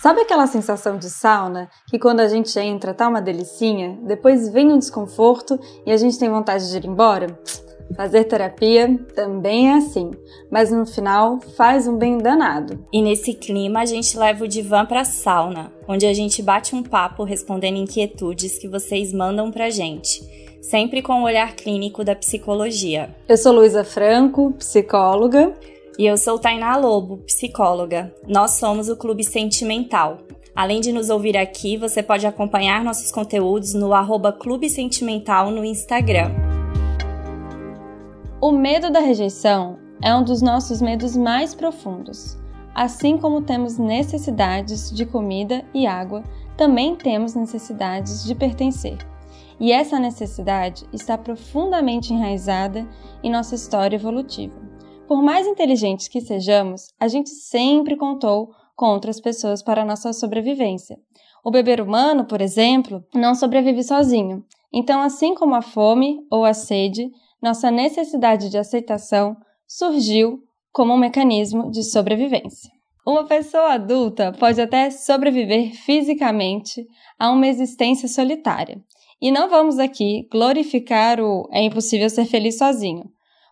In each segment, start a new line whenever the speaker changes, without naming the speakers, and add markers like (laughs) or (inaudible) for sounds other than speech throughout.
Sabe aquela sensação de sauna que quando a gente entra tá uma delicinha, depois vem um desconforto e a gente tem vontade de ir embora? Fazer terapia também é assim, mas no final faz um bem danado.
E nesse clima a gente leva o divã para sauna, onde a gente bate um papo respondendo inquietudes que vocês mandam pra gente, sempre com o olhar clínico da psicologia.
Eu sou Luísa Franco, psicóloga,
e eu sou Tainá Lobo, psicóloga. Nós somos o Clube Sentimental. Além de nos ouvir aqui, você pode acompanhar nossos conteúdos no arroba Clube Sentimental no Instagram.
O medo da rejeição é um dos nossos medos mais profundos. Assim como temos necessidades de comida e água, também temos necessidades de pertencer. E essa necessidade está profundamente enraizada em nossa história evolutiva. Por mais inteligentes que sejamos, a gente sempre contou com outras pessoas para nossa sobrevivência. O bebê humano, por exemplo, não sobrevive sozinho. Então, assim como a fome ou a sede, nossa necessidade de aceitação surgiu como um mecanismo de sobrevivência. Uma pessoa adulta pode até sobreviver fisicamente a uma existência solitária. E não vamos aqui glorificar o é impossível ser feliz sozinho,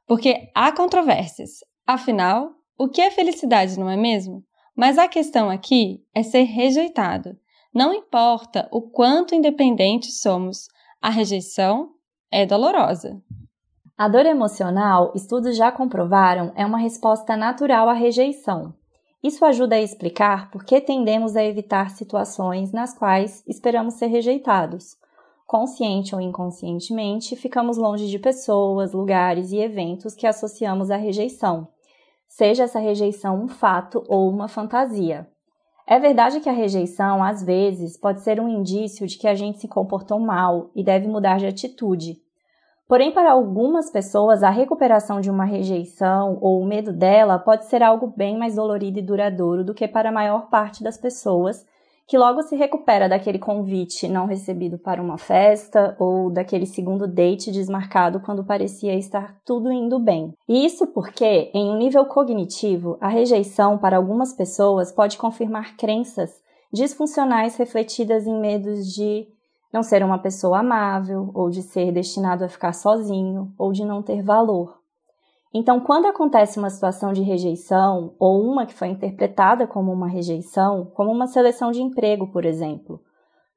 porque há controvérsias. Afinal, o que é felicidade, não é mesmo? Mas a questão aqui é ser rejeitado. Não importa o quanto independentes somos, a rejeição é dolorosa.
A dor emocional, estudos já comprovaram, é uma resposta natural à rejeição. Isso ajuda a explicar por que tendemos a evitar situações nas quais esperamos ser rejeitados consciente ou inconscientemente, ficamos longe de pessoas, lugares e eventos que associamos à rejeição, seja essa rejeição um fato ou uma fantasia. É verdade que a rejeição, às vezes, pode ser um indício de que a gente se comportou mal e deve mudar de atitude. Porém, para algumas pessoas, a recuperação de uma rejeição ou o medo dela pode ser algo bem mais dolorido e duradouro do que para a maior parte das pessoas que logo se recupera daquele convite não recebido para uma festa ou daquele segundo date desmarcado quando parecia estar tudo indo bem. E isso porque, em um nível cognitivo, a rejeição para algumas pessoas pode confirmar crenças disfuncionais refletidas em medos de não ser uma pessoa amável, ou de ser destinado a ficar sozinho, ou de não ter valor. Então, quando acontece uma situação de rejeição, ou uma que foi interpretada como uma rejeição, como uma seleção de emprego, por exemplo,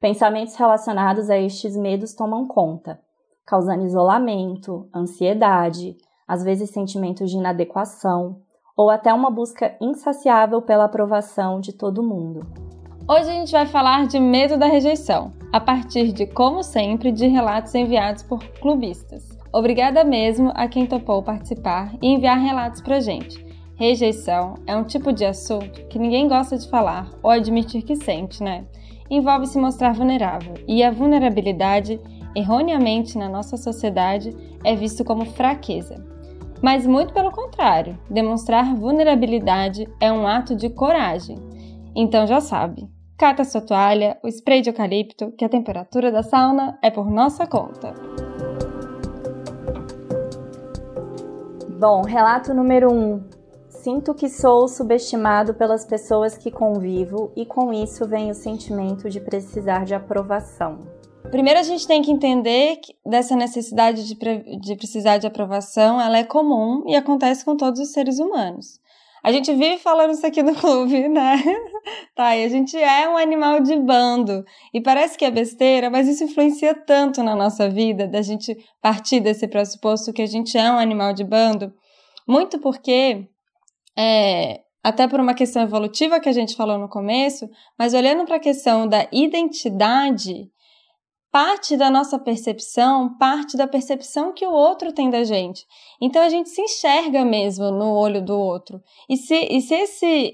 pensamentos relacionados a estes medos tomam conta, causando isolamento, ansiedade, às vezes sentimentos de inadequação, ou até uma busca insaciável pela aprovação de todo mundo.
Hoje a gente vai falar de medo da rejeição, a partir de, como sempre, de relatos enviados por clubistas. Obrigada mesmo a quem topou participar e enviar relatos pra gente. Rejeição é um tipo de assunto que ninguém gosta de falar ou admitir que sente, né? Envolve se mostrar vulnerável, e a vulnerabilidade, erroneamente na nossa sociedade, é visto como fraqueza. Mas muito pelo contrário, demonstrar vulnerabilidade é um ato de coragem. Então já sabe, cata sua toalha, o spray de eucalipto, que a temperatura da sauna é por nossa conta.
Bom, relato número 1. Um. Sinto que sou subestimado pelas pessoas que convivo e com isso vem o sentimento de precisar de aprovação.
Primeiro a gente tem que entender que dessa necessidade de, de precisar de aprovação, ela é comum e acontece com todos os seres humanos. A gente vive falando isso aqui no clube, né? (laughs) tá, e a gente é um animal de bando. E parece que é besteira, mas isso influencia tanto na nossa vida, da gente partir desse pressuposto que a gente é um animal de bando. Muito porque, é, até por uma questão evolutiva que a gente falou no começo, mas olhando para a questão da identidade, parte da nossa percepção, parte da percepção que o outro tem da gente. Então a gente se enxerga mesmo no olho do outro. E se, e se esse,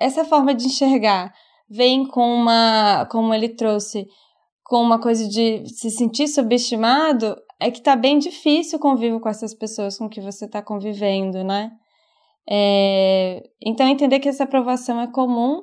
essa forma de enxergar vem com uma, como ele trouxe, com uma coisa de se sentir subestimado, é que tá bem difícil o convívio com essas pessoas com que você está convivendo, né? É, então, entender que essa aprovação é comum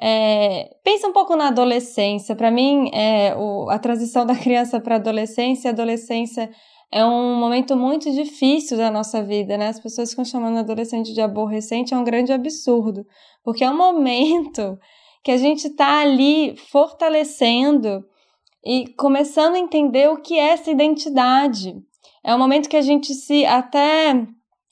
é, pensa um pouco na adolescência. Para mim, é, o, a transição da criança para a adolescência, adolescência é um momento muito difícil da nossa vida, né? As pessoas ficam chamando adolescente de aborrecente, é um grande absurdo, porque é um momento (laughs) que a gente está ali fortalecendo e começando a entender o que é essa identidade. É um momento que a gente se até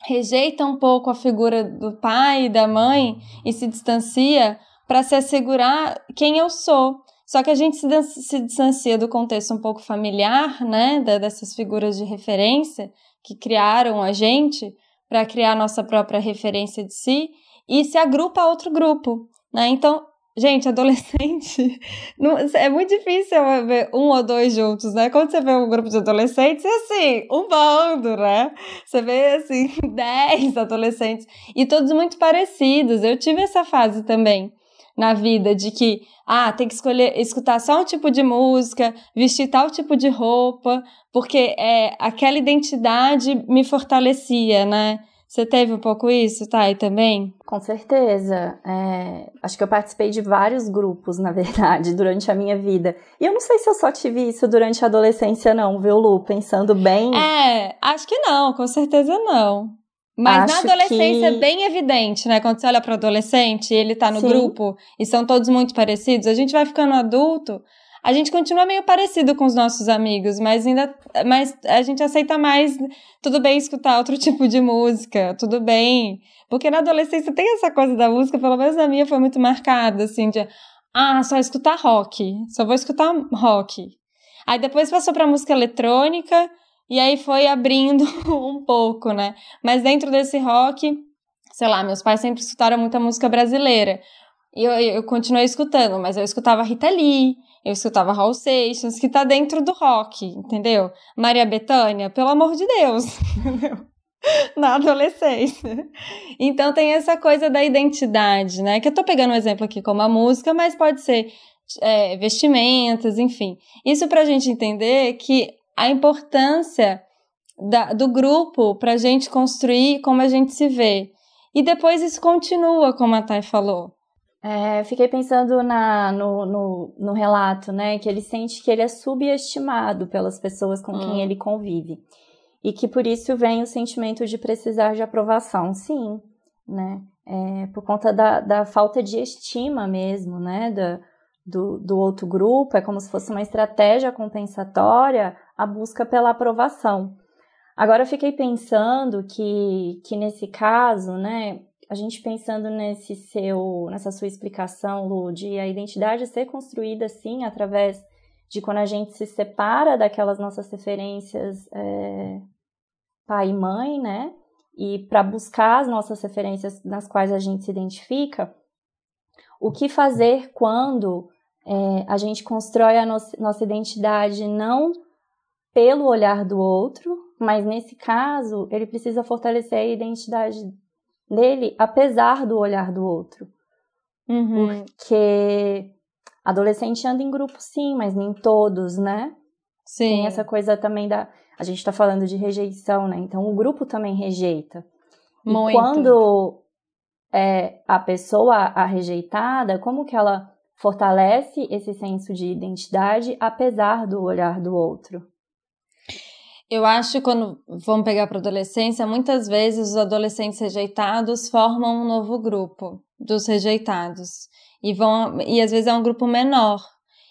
rejeita um pouco a figura do pai e da mãe e se distancia para se assegurar quem eu sou. Só que a gente se, se distancia do contexto um pouco familiar, né, dessas figuras de referência que criaram a gente para criar nossa própria referência de si e se agrupa a outro grupo, né? Então, gente, adolescente, (laughs) não, é muito difícil ver um ou dois juntos, né? Quando você vê um grupo de adolescentes, é assim, um bando, né? Você vê, assim, (laughs) dez adolescentes e todos muito parecidos. Eu tive essa fase também na vida de que ah, tem que escolher escutar só um tipo de música, vestir tal tipo de roupa, porque é aquela identidade me fortalecia, né? Você teve um pouco isso, Thay, também?
Com certeza. É, acho que eu participei de vários grupos, na verdade, (laughs) durante a minha vida. E eu não sei se eu só tive isso durante a adolescência, não, viu, Lu? Pensando bem.
É, acho que não, com certeza não. Mas Acho na adolescência que... é bem evidente, né? Quando você olha para o adolescente e ele tá no Sim. grupo e são todos muito parecidos, a gente vai ficando adulto, a gente continua meio parecido com os nossos amigos, mas ainda mas a gente aceita mais tudo bem escutar outro (laughs) tipo de música, tudo bem. Porque na adolescência tem essa coisa da música, pelo menos na minha foi muito marcada, assim, de ah, só escutar rock, só vou escutar rock. Aí depois passou para música eletrônica, e aí foi abrindo (laughs) um pouco, né? Mas dentro desse rock, sei lá, meus pais sempre escutaram muita música brasileira. E eu, eu continuei escutando, mas eu escutava Rita Lee, eu escutava Raul Seixas, que tá dentro do rock, entendeu? Maria Bethânia, pelo amor de Deus, (laughs) entendeu? Na adolescência. Então tem essa coisa da identidade, né? Que eu tô pegando um exemplo aqui como a música, mas pode ser é, vestimentas, enfim. Isso pra gente entender que a importância da, do grupo para a gente construir como a gente se vê. E depois isso continua, como a Thay falou.
É, fiquei pensando na, no, no, no, relato, né? Que ele sente que ele é subestimado pelas pessoas com hum. quem ele convive. E que por isso vem o sentimento de precisar de aprovação. Sim, né? É, por conta da, da falta de estima mesmo, né? Da, do, do outro grupo, é como se fosse uma estratégia compensatória a busca pela aprovação. Agora eu fiquei pensando que, que nesse caso, né, a gente pensando nesse seu, nessa sua explicação, Lu, de a identidade ser construída sim através de quando a gente se separa daquelas nossas referências é, pai e mãe, né? E para buscar as nossas referências nas quais a gente se identifica, o que fazer quando é, a gente constrói a no nossa identidade não pelo olhar do outro, mas nesse caso ele precisa fortalecer a identidade dele apesar do olhar do outro. Uhum. Porque adolescente anda em grupo sim, mas nem todos, né? Sim. Tem essa coisa também da. A gente tá falando de rejeição, né? Então o grupo também rejeita. Muito. E quando é a pessoa a rejeitada, como que ela fortalece esse senso de identidade apesar do olhar do outro.
Eu acho que quando vamos pegar para adolescência, muitas vezes os adolescentes rejeitados formam um novo grupo dos rejeitados. E vão e às vezes é um grupo menor.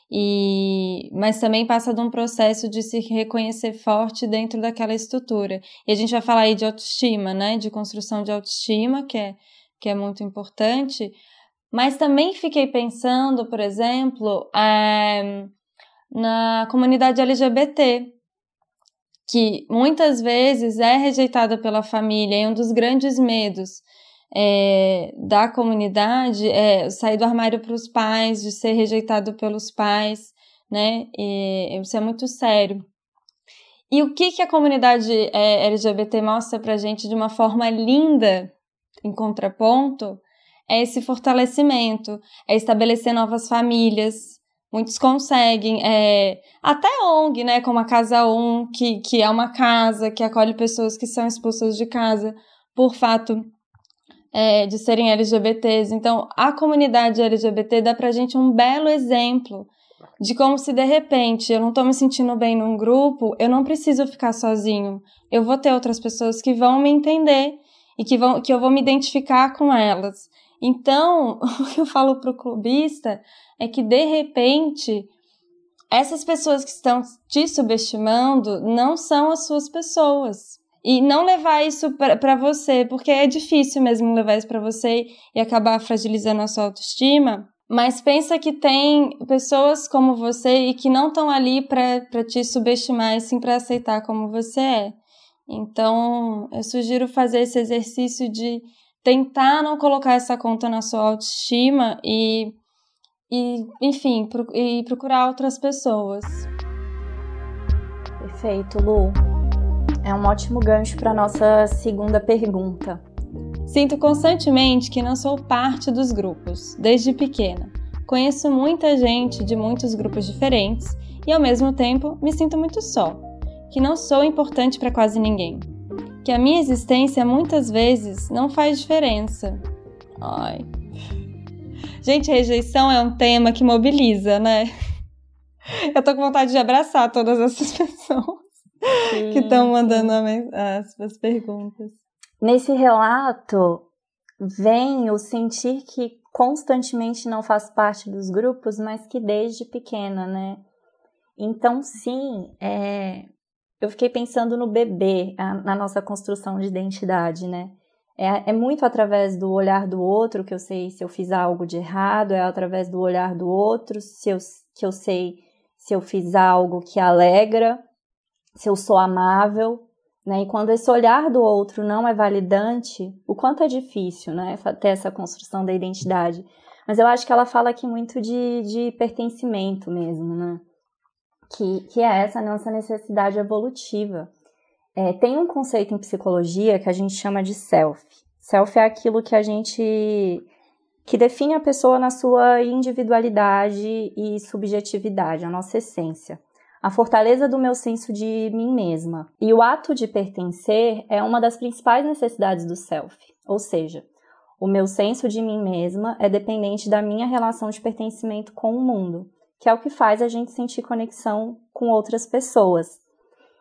E mas também passa de um processo de se reconhecer forte dentro daquela estrutura. E a gente vai falar aí de autoestima, né? De construção de autoestima, que é que é muito importante, mas também fiquei pensando, por exemplo, é, na comunidade LGBT, que muitas vezes é rejeitada pela família, e um dos grandes medos é, da comunidade é sair do armário para os pais, de ser rejeitado pelos pais, né? E isso é muito sério. E o que, que a comunidade é, LGBT mostra para gente de uma forma linda, em contraponto, é esse fortalecimento, é estabelecer novas famílias. Muitos conseguem, é, até ONG, né, como a Casa 1, que, que é uma casa que acolhe pessoas que são expulsas de casa por fato é, de serem LGBTs. Então, a comunidade LGBT dá pra gente um belo exemplo de como se de repente eu não tô me sentindo bem num grupo, eu não preciso ficar sozinho. Eu vou ter outras pessoas que vão me entender e que, vão, que eu vou me identificar com elas. Então, (laughs) o que eu falo pro clubista é que de repente essas pessoas que estão te subestimando não são as suas pessoas. E não levar isso para você, porque é difícil mesmo levar isso para você e acabar fragilizando a sua autoestima. Mas pensa que tem pessoas como você e que não estão ali para te subestimar, e sim para aceitar como você é. Então, eu sugiro fazer esse exercício de tentar não colocar essa conta na sua autoestima e, e enfim, pro, e procurar outras pessoas.
Perfeito, Lu. É um ótimo gancho para nossa segunda pergunta.
Sinto constantemente que não sou parte dos grupos, desde pequena. Conheço muita gente de muitos grupos diferentes e, ao mesmo tempo, me sinto muito só, que não sou importante para quase ninguém, que a minha existência muitas vezes não faz diferença. Ai. Gente, rejeição é um tema que mobiliza, né? Eu tô com vontade de abraçar todas essas (laughs) pessoas sim, que estão mandando as, as perguntas.
Nesse relato, vem o sentir que constantemente não faz parte dos grupos, mas que desde pequena, né? Então, sim, é, eu fiquei pensando no bebê, a, na nossa construção de identidade, né? É, é, muito através do olhar do outro que eu sei se eu fiz algo de errado, é através do olhar do outro se eu, que eu sei se eu fiz algo que alegra, se eu sou amável, né? E quando esse olhar do outro não é validante, o quanto é difícil né? ter essa construção da identidade. Mas eu acho que ela fala aqui muito de, de pertencimento mesmo, né? Que, que é essa nossa necessidade evolutiva. É, tem um conceito em psicologia que a gente chama de self. Self é aquilo que a gente que define a pessoa na sua individualidade e subjetividade, a nossa essência a fortaleza do meu senso de mim mesma. E o ato de pertencer é uma das principais necessidades do self, ou seja, o meu senso de mim mesma é dependente da minha relação de pertencimento com o mundo, que é o que faz a gente sentir conexão com outras pessoas.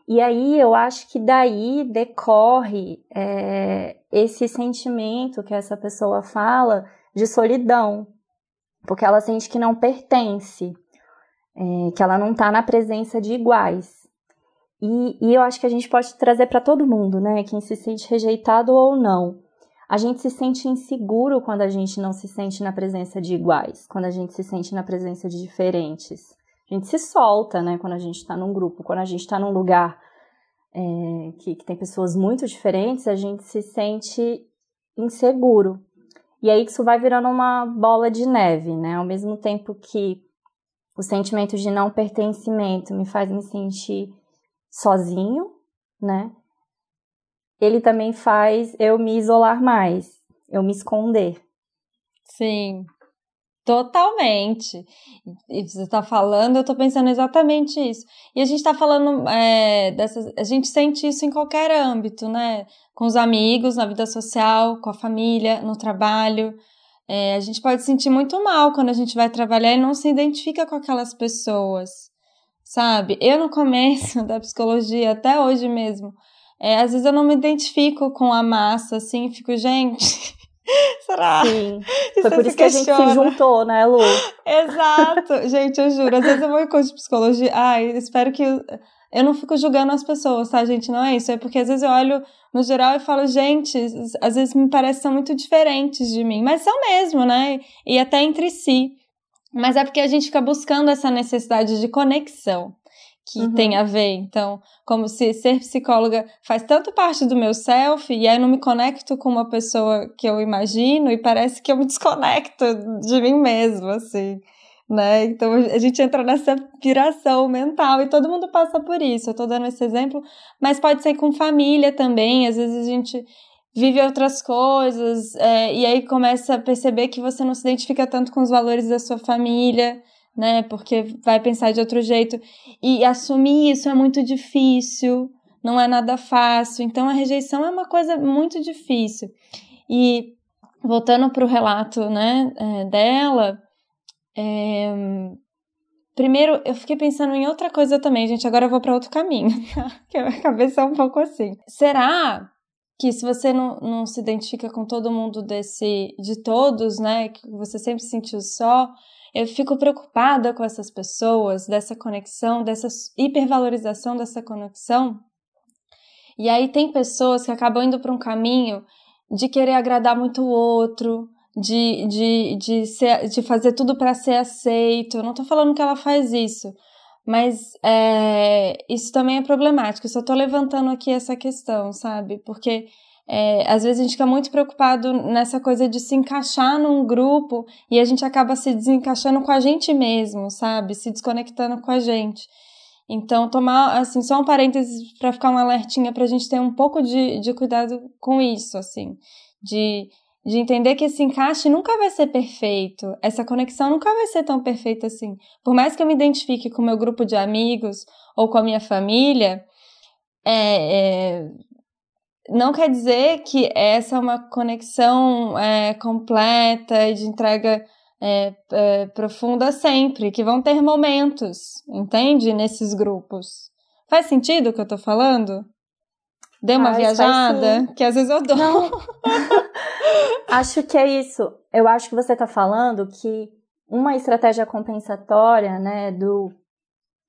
E aí eu acho que daí decorre é, esse sentimento que essa pessoa fala de solidão, porque ela sente que não pertence é, que ela não está na presença de iguais. E, e eu acho que a gente pode trazer para todo mundo, né? Quem se sente rejeitado ou não. A gente se sente inseguro quando a gente não se sente na presença de iguais, quando a gente se sente na presença de diferentes. A gente se solta, né? Quando a gente está num grupo, quando a gente está num lugar é, que, que tem pessoas muito diferentes, a gente se sente inseguro. E aí isso vai virando uma bola de neve, né? Ao mesmo tempo que o sentimento de não pertencimento me faz me sentir sozinho, né? Ele também faz eu me isolar mais, eu me esconder.
Sim, totalmente. E você está falando, eu estou pensando exatamente isso. E a gente está falando é, dessas. A gente sente isso em qualquer âmbito, né? Com os amigos, na vida social, com a família, no trabalho. É, a gente pode sentir muito mal quando a gente vai trabalhar e não se identifica com aquelas pessoas, sabe? Eu, no começo (laughs) da psicologia, até hoje mesmo, é, às vezes eu não me identifico com a massa, assim, fico, gente. (laughs) Será?
Sim. (laughs) Foi por isso que a gente se juntou, né, Lu? (laughs)
Exato. gente, eu juro. Às vezes eu vou em curso de psicologia. Ai, espero que eu não fico julgando as pessoas, tá, gente? Não é isso. É porque às vezes eu olho no geral e falo, gente, às vezes me parecem são muito diferentes de mim. Mas são mesmo, né? E até entre si. Mas é porque a gente fica buscando essa necessidade de conexão que uhum. tem a ver. Então, como se ser psicóloga faz tanto parte do meu self, e aí eu não me conecto com uma pessoa que eu imagino, e parece que eu me (laughs) desconecto de mim mesmo, assim né? Então a gente entra nessa piração mental e todo mundo passa por isso. Eu tô dando esse exemplo, mas pode ser com família também. Às vezes a gente vive outras coisas é, e aí começa a perceber que você não se identifica tanto com os valores da sua família, né? Porque vai pensar de outro jeito e assumir isso é muito difícil. Não é nada fácil. Então a rejeição é uma coisa muito difícil. E voltando para o relato né, é, dela, é, primeiro eu fiquei pensando em outra coisa também, gente. Agora eu vou para outro caminho, (laughs) que a minha cabeça é um pouco assim. Será que se você não, não se identifica com todo mundo desse, de todos, né, que você sempre se sentiu só, eu fico preocupada com essas pessoas, dessa conexão, dessa hipervalorização dessa conexão. E aí tem pessoas que acabam indo para um caminho de querer agradar muito o outro, de, de, de, ser, de fazer tudo para ser aceito. Eu não estou falando que ela faz isso, mas é, isso também é problemático. Eu só estou levantando aqui essa questão, sabe? Porque é, às vezes a gente fica muito preocupado nessa coisa de se encaixar num grupo e a gente acaba se desencaixando com a gente mesmo, sabe? Se desconectando com a gente. Então, tomar, assim, só um parênteses para ficar um alertinha para a gente ter um pouco de, de cuidado com isso, assim, de, de entender que esse encaixe nunca vai ser perfeito, essa conexão nunca vai ser tão perfeita assim. Por mais que eu me identifique com o meu grupo de amigos ou com a minha família, é, é, não quer dizer que essa é uma conexão é, completa e de entrega é, é, profunda sempre, que vão ter momentos, entende? Nesses grupos. Faz sentido o que eu tô falando? Deu uma faz, viajada? Que às vezes eu dou. Não. (laughs)
acho que é isso. Eu acho que você tá falando que uma estratégia compensatória, né, do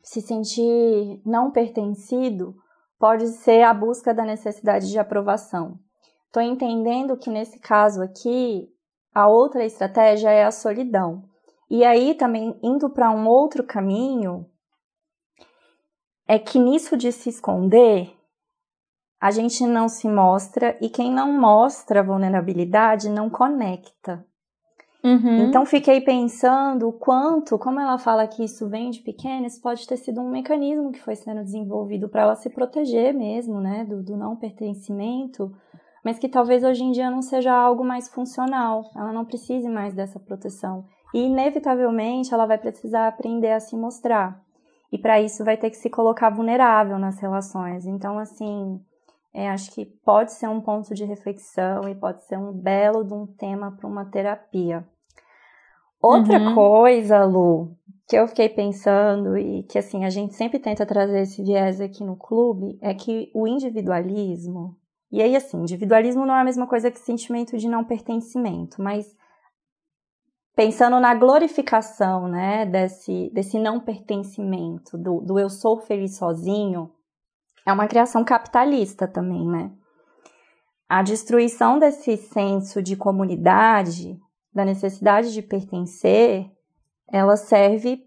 se sentir não pertencido, pode ser a busca da necessidade de aprovação. Estou entendendo que nesse caso aqui, a outra estratégia é a solidão. E aí também indo para um outro caminho é que nisso de se esconder, a gente não se mostra e quem não mostra vulnerabilidade não conecta. Uhum. Então fiquei pensando o quanto, como ela fala que isso vem de pequena, isso pode ter sido um mecanismo que foi sendo desenvolvido para ela se proteger mesmo, né, do, do não pertencimento mas que talvez hoje em dia não seja algo mais funcional, ela não precise mais dessa proteção. E inevitavelmente ela vai precisar aprender a se mostrar. E para isso vai ter que se colocar vulnerável nas relações. Então, assim, é, acho que pode ser um ponto de reflexão e pode ser um belo de um tema para uma terapia. Outra uhum. coisa, Lu, que eu fiquei pensando e que assim a gente sempre tenta trazer esse viés aqui no clube é que o individualismo e aí, assim, individualismo não é a mesma coisa que sentimento de não pertencimento, mas pensando na glorificação, né, desse, desse não pertencimento, do, do eu sou feliz sozinho, é uma criação capitalista também, né? A destruição desse senso de comunidade, da necessidade de pertencer, ela serve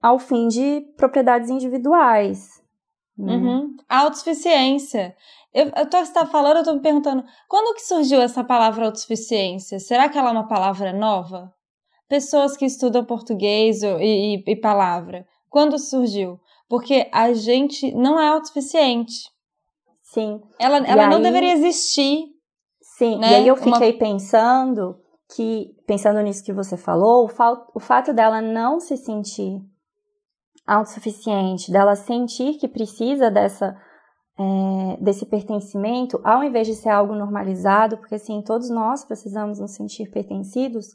ao fim de propriedades individuais.
Né? Uhum. Autossuficiência. Eu, eu tô, você tá falando, eu tô me perguntando, quando que surgiu essa palavra autossuficiência? Será que ela é uma palavra nova? Pessoas que estudam português e, e, e palavra, quando surgiu? Porque a gente não é autossuficiente.
Sim.
Ela, ela aí, não deveria existir.
Sim, né? e aí eu fiquei Uma... pensando que, pensando nisso que você falou, o, o fato dela não se sentir autossuficiente, dela sentir que precisa dessa é, desse pertencimento, ao invés de ser algo normalizado, porque assim, todos nós precisamos nos sentir pertencidos,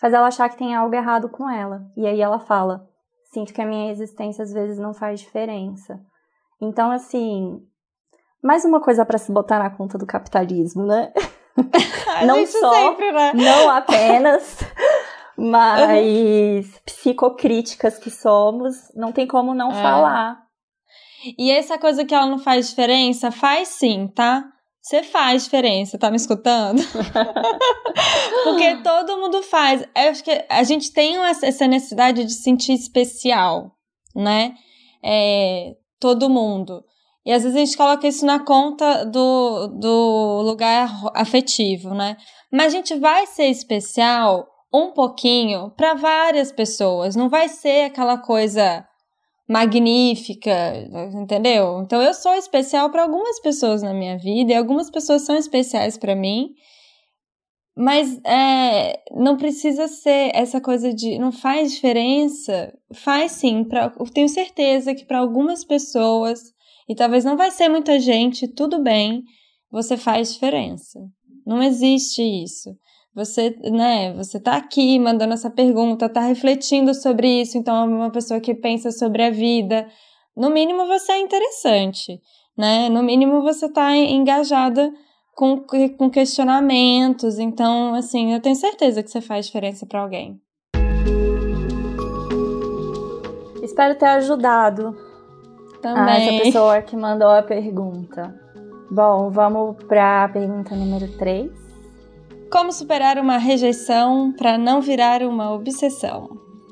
faz ela achar que tem algo errado com ela. E aí ela fala: sinto que a minha existência às vezes não faz diferença. Então, assim, mais uma coisa para se botar na conta do capitalismo, né? (laughs) não só, sempre, né? não apenas, (laughs) mas psicocríticas que somos, não tem como não é. falar
e essa coisa que ela não faz diferença, faz sim, tá? Você faz diferença, tá me escutando? (laughs) Porque todo mundo faz. Eu acho que a gente tem essa necessidade de sentir especial, né? É, todo mundo. E às vezes a gente coloca isso na conta do, do lugar afetivo, né? Mas a gente vai ser especial um pouquinho para várias pessoas. Não vai ser aquela coisa magnífica, entendeu? Então eu sou especial para algumas pessoas na minha vida e algumas pessoas são especiais para mim. Mas é, não precisa ser essa coisa de não faz diferença. Faz sim, pra, eu tenho certeza que para algumas pessoas, e talvez não vai ser muita gente, tudo bem, você faz diferença. Não existe isso. você, né, você tá aqui mandando essa pergunta, tá refletindo sobre isso, então é uma pessoa que pensa sobre a vida. No mínimo você é interessante, né? No mínimo você tá engajada com, com questionamentos. Então, assim, eu tenho certeza que você faz diferença para alguém.
Espero ter ajudado Também. Ah, essa pessoa que mandou a pergunta. Bom, vamos para a pergunta número 3.
Como superar uma rejeição para não virar uma obsessão?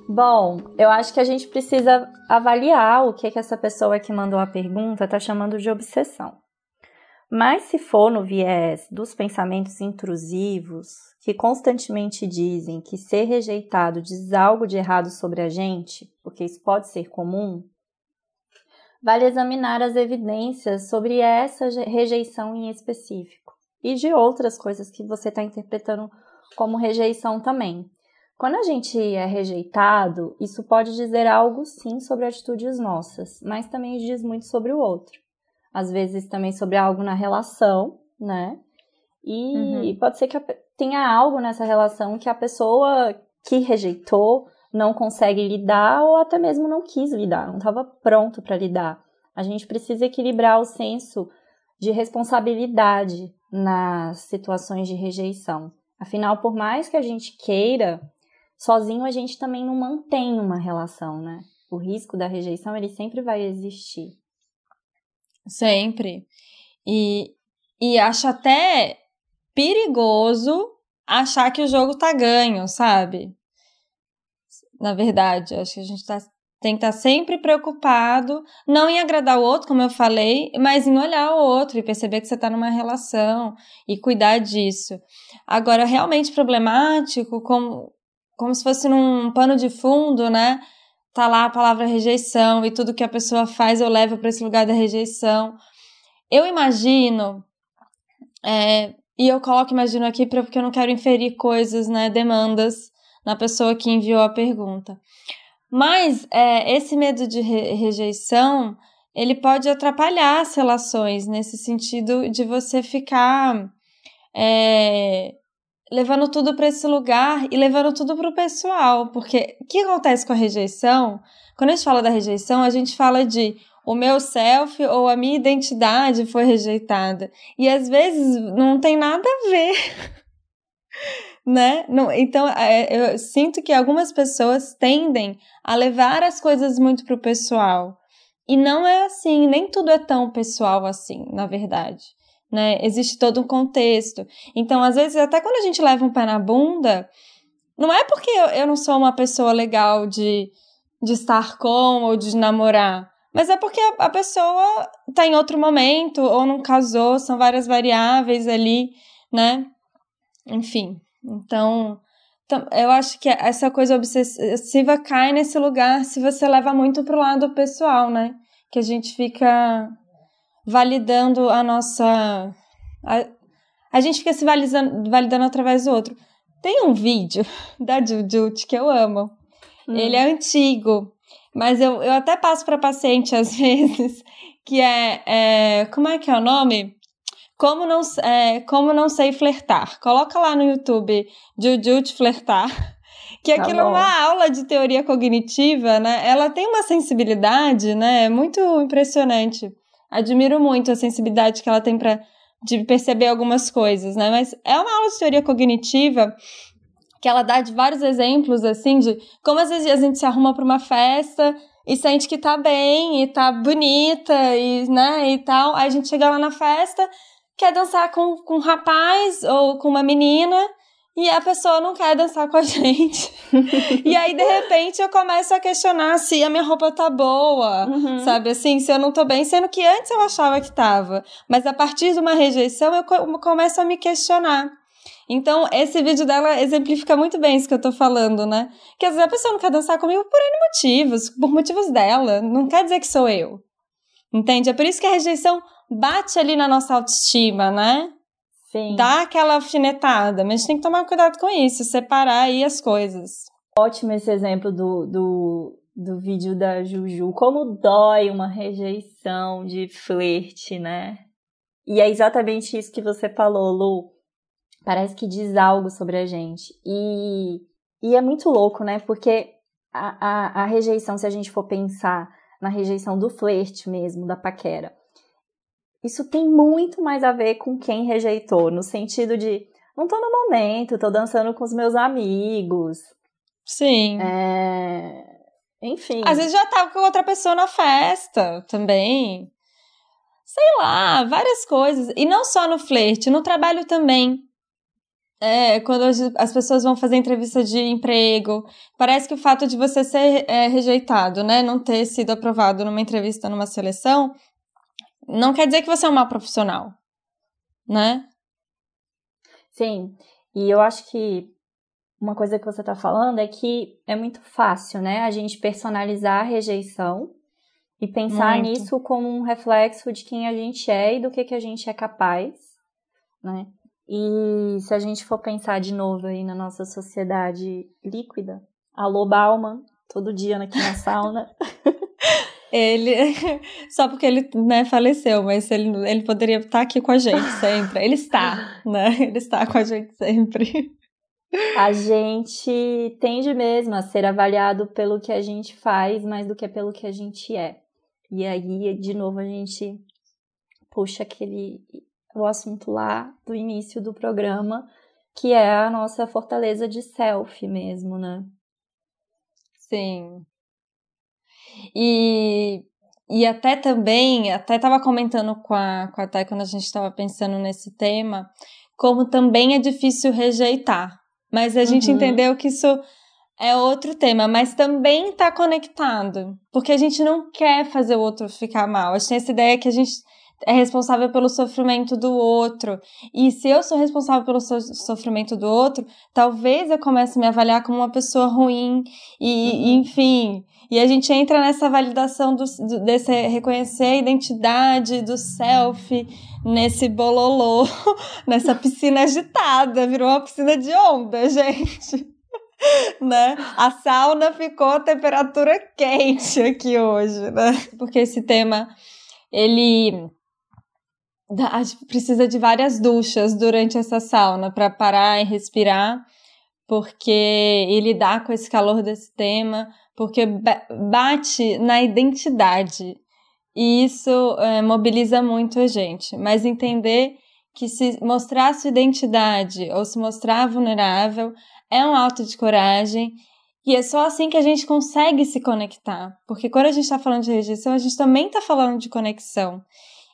Bom, eu acho que a gente precisa avaliar o que, que essa pessoa que mandou a pergunta está chamando de obsessão. Mas se for no viés dos pensamentos intrusivos, que constantemente dizem que ser rejeitado diz algo de errado sobre a gente, porque isso pode ser comum, vale examinar as evidências sobre essa rejeição em específico e de outras coisas que você está interpretando como rejeição também. Quando a gente é rejeitado, isso pode dizer algo sim sobre atitudes nossas, mas também diz muito sobre o outro. Às vezes também sobre algo na relação, né? E uhum. pode ser que tenha algo nessa relação que a pessoa que rejeitou não consegue lidar ou até mesmo não quis lidar, não estava pronto para lidar. A gente precisa equilibrar o senso de responsabilidade nas situações de rejeição. Afinal, por mais que a gente queira, sozinho a gente também não mantém uma relação, né? O risco da rejeição ele sempre vai existir.
Sempre. E, e acho até perigoso achar que o jogo tá ganho, sabe? Na verdade, acho que a gente tá tem que estar sempre preocupado, não em agradar o outro, como eu falei, mas em olhar o outro e perceber que você está numa relação e cuidar disso. Agora, realmente problemático, como, como se fosse num pano de fundo, né? Tá lá a palavra rejeição e tudo que a pessoa faz eu levo para esse lugar da rejeição. Eu imagino, é, e eu coloco imagino aqui porque eu não quero inferir coisas, né, demandas na pessoa que enviou a pergunta. Mas é, esse medo de re rejeição, ele pode atrapalhar as relações, nesse sentido de você ficar é, levando tudo para esse lugar e levando tudo para o pessoal. Porque o que acontece com a rejeição? Quando a gente fala da rejeição, a gente fala de o meu self ou a minha identidade foi rejeitada. E às vezes não tem nada a ver. (laughs) né? Não, então, é, eu sinto que algumas pessoas tendem a levar as coisas muito pro pessoal. E não é assim, nem tudo é tão pessoal assim, na verdade. Né? Existe todo um contexto. Então, às vezes, até quando a gente leva um pé na bunda, não é porque eu, eu não sou uma pessoa legal de, de estar com ou de namorar. Mas é porque a, a pessoa está em outro momento ou não casou, são várias variáveis ali, né? Enfim. Então, eu acho que essa coisa obsessiva cai nesse lugar se você leva muito pro lado pessoal, né? Que a gente fica validando a nossa. A, a gente fica se validando, validando através do outro. Tem um vídeo (laughs) da Jujut que eu amo. Hum. Ele é antigo, mas eu, eu até passo para paciente às (laughs) vezes, que é, é. Como é que é o nome? Como não, é, como não sei flertar. Coloca lá no YouTube Jujut flertar. (laughs) Que tá aquilo é uma aula de teoria cognitiva, né? Ela tem uma sensibilidade, né? Muito impressionante. Admiro muito a sensibilidade que ela tem para de perceber algumas coisas, né? Mas é uma aula de teoria cognitiva que ela dá de vários exemplos, assim, de como às vezes a gente se arruma para uma festa e sente que tá bem e tá bonita e, né, e tal. Aí a gente chega lá na festa quer dançar com, com um rapaz ou com uma menina e a pessoa não quer dançar com a (laughs) gente. e aí, de repente, eu começo a questionar se a minha roupa tá boa, uhum. sabe? Assim, se eu não tô bem, sendo que antes eu achava que tava. Mas a partir de uma rejeição, eu começo a me questionar. Então, esse vídeo dela exemplifica muito bem isso que eu tô falando, né? Que às vezes a pessoa não quer dançar comigo por N motivos, por motivos dela. Não quer dizer que sou eu. Entende? É por isso que a rejeição bate ali na nossa autoestima, né? Sim. Dá aquela alfinetada, mas a gente tem que tomar cuidado com isso, separar aí as coisas.
Ótimo esse exemplo do, do, do vídeo da Juju. Como dói uma rejeição de flerte, né? E é exatamente isso que você falou, Lu. parece que diz algo sobre a gente. E, e é muito louco, né? Porque a, a, a rejeição, se a gente for pensar na rejeição do flerte mesmo, da paquera, isso tem muito mais a ver com quem rejeitou, no sentido de não tô no momento, tô dançando com os meus amigos.
Sim.
É... Enfim.
Às vezes já tava com outra pessoa na festa também. Sei lá, várias coisas. E não só no flerte, no trabalho também. É, quando as pessoas vão fazer entrevista de emprego, parece que o fato de você ser é, rejeitado, né, não ter sido aprovado numa entrevista, numa seleção, não quer dizer que você é um mau profissional, né?
Sim, e eu acho que uma coisa que você está falando é que é muito fácil, né, a gente personalizar a rejeição e pensar muito. nisso como um reflexo de quem a gente é e do que, que a gente é capaz, né? E se a gente for pensar de novo aí na nossa sociedade líquida, alô Bauman, todo dia aqui na sauna. (laughs)
ele, (laughs) só porque ele né, faleceu, mas ele, ele poderia estar aqui com a gente sempre. Ele está, (laughs) né? Ele está com a gente sempre. (laughs)
A gente tende mesmo a ser avaliado pelo que a gente faz mais do que pelo que a gente é. E aí, de novo, a gente puxa aquele o assunto lá do início do programa, que é a nossa fortaleza de self mesmo, né?
Sim. E, e até também, até estava comentando com a, com a Thay quando a gente estava pensando nesse tema, como também é difícil rejeitar. Mas a gente uhum. entendeu que isso é outro tema, mas também está conectado. Porque a gente não quer fazer o outro ficar mal. A gente tem essa ideia que a gente é responsável pelo sofrimento do outro. E se eu sou responsável pelo so sofrimento do outro, talvez eu comece a me avaliar como uma pessoa ruim e, uhum. enfim. E a gente entra nessa validação do, do, desse reconhecer a identidade do self nesse bololô, (laughs) nessa piscina agitada, virou uma piscina de onda, (laughs) gente. né? A sauna ficou temperatura quente aqui hoje, né? Porque esse tema ele precisa de várias duchas durante essa sauna para parar e respirar, porque e lidar com esse calor desse tema, porque bate na identidade e isso é, mobiliza muito a gente. Mas entender que se mostrar sua identidade ou se mostrar vulnerável é um ato de coragem e é só assim que a gente consegue se conectar. Porque quando a gente está falando de rejeição, a gente também está falando de conexão.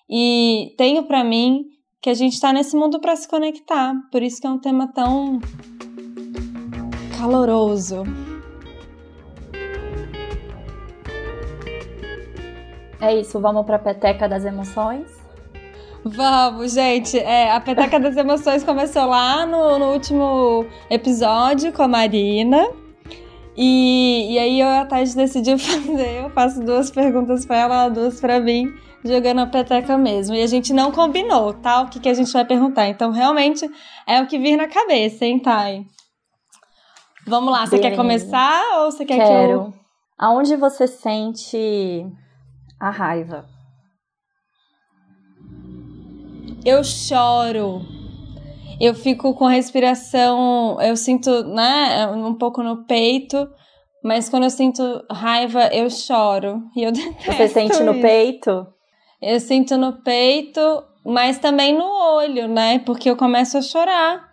E tenho para mim que a gente está nesse mundo para se conectar. Por isso que é um tema tão caloroso.
É isso, vamos para a peteca das emoções?
Vamos, gente. É, a peteca das emoções começou lá no, no último episódio com a Marina. E, e aí eu a Tati decidiu (laughs) fazer. Eu faço duas perguntas para ela, duas para mim jogando a peteca mesmo. E a gente não combinou, tá? O que, que a gente vai perguntar. Então, realmente, é o que vir na cabeça, hein, Thay? Vamos lá, você Beleza. quer começar ou você quer
Quero.
que eu...
Aonde você sente a raiva?
Eu choro. Eu fico com respiração, eu sinto, né, um pouco no peito, mas quando eu sinto raiva, eu choro. E eu detesto
Você sente
isso.
no peito?
Eu sinto no peito, mas também no olho, né? Porque eu começo a chorar.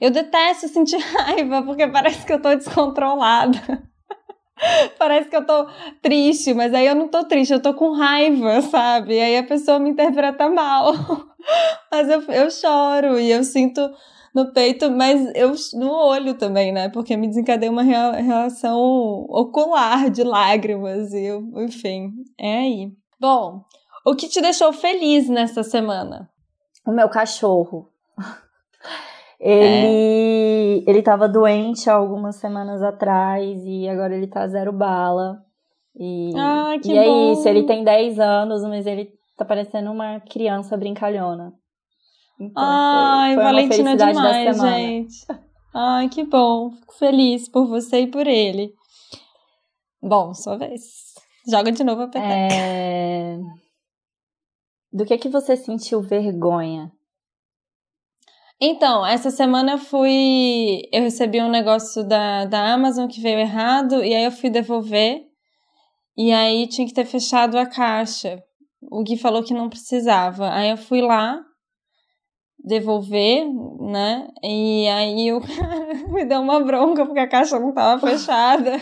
Eu detesto sentir (laughs) raiva, porque parece que eu tô descontrolada. (laughs) parece que eu tô triste, mas aí eu não tô triste, eu tô com raiva, sabe? E aí a pessoa me interpreta mal. (laughs) mas eu, eu choro e eu sinto no peito, mas eu no olho também, né? Porque me desencadeia uma reação ocular de lágrimas e eu, enfim, é aí. Bom, o que te deixou feliz nessa semana?
O meu cachorro. Ele, é. ele tava doente há algumas semanas atrás e agora ele tá zero bala. E,
ah, que
e é
bom.
isso, ele tem 10 anos, mas ele tá parecendo uma criança brincalhona.
Então, Ai, foi, foi Valentina demais, gente. Ai, que bom. Fico feliz por você e por ele. Bom, sua vez. Joga de novo a peteca.
É... Do que que você sentiu vergonha?
Então, essa semana eu fui. Eu recebi um negócio da, da Amazon que veio errado, e aí eu fui devolver. E aí tinha que ter fechado a caixa. O Gui falou que não precisava. Aí eu fui lá devolver, né? E aí o (laughs) cara me deu uma bronca porque a caixa não tava fechada.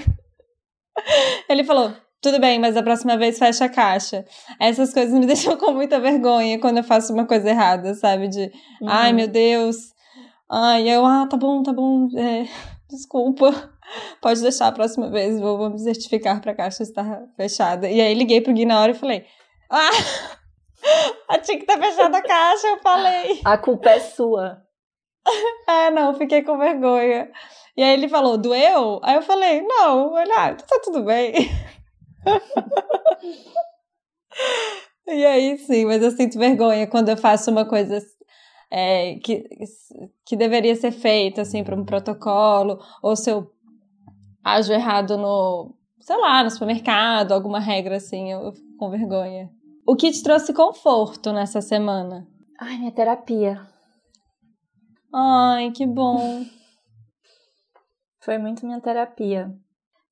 Ele falou: tudo bem, mas a próxima vez fecha a caixa. Essas coisas me (laughs) deixam com muita vergonha quando eu faço uma coisa errada, sabe? De, uhum. ai meu Deus. Ai, eu, ah, tá bom, tá bom. É, (laughs) desculpa. Pode deixar a próxima vez, vou, vou me certificar pra caixa estar fechada. E aí liguei pro Gui na hora e falei: Ah! (laughs) Tinha que ter fechado a caixa, eu falei.
A culpa é sua.
É, não, fiquei com vergonha. E aí ele falou, doeu? Aí eu falei, não, olha, tá tudo bem. (laughs) e aí sim, mas eu sinto vergonha quando eu faço uma coisa é, que, que deveria ser feita, assim, para um protocolo, ou se eu ajo errado no, sei lá, no supermercado, alguma regra assim, eu, eu fico com vergonha. O que te trouxe conforto nessa semana?
Ai, minha terapia.
Ai, que bom.
Foi muito minha terapia.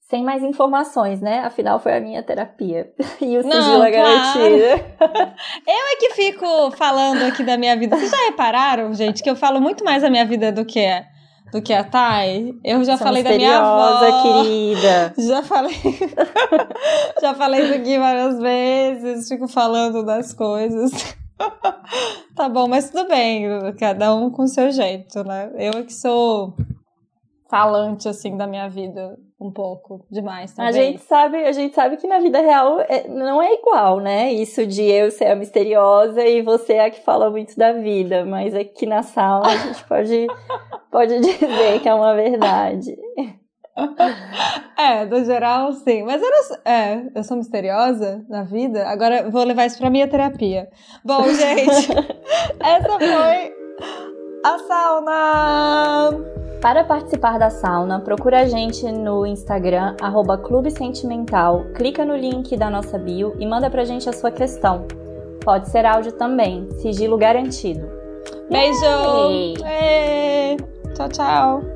Sem mais informações, né? Afinal, foi a minha terapia. (laughs) E o sigilo Não, é garantido.
Claro. (laughs) Eu é que fico falando aqui da minha vida. Vocês já repararam, gente, que eu falo muito mais a minha vida do que a, do que a Thay? Eu já falei da minha avó.
querida. (laughs)
Já falei. já falei isso aqui várias vezes. Fico falando das coisas. tá bom, mas tudo bem. Cada um com seu jeito, né? Eu é que sou falante assim da minha vida um pouco demais
também. A gente sabe, a gente sabe que na vida real é, não é igual, né? Isso de eu ser a misteriosa e você é a que fala muito da vida, mas aqui na sala a gente (laughs) pode pode dizer que é uma verdade. (laughs)
É, no geral, sim. Mas eu não, é, eu sou misteriosa na vida. Agora vou levar isso pra minha terapia. Bom, gente, (laughs) essa foi a sauna.
Para participar da sauna, procura a gente no Instagram, arroba Clube Sentimental, clica no link da nossa bio e manda pra gente a sua questão. Pode ser áudio também, sigilo garantido.
Beijo! Tchau, tchau!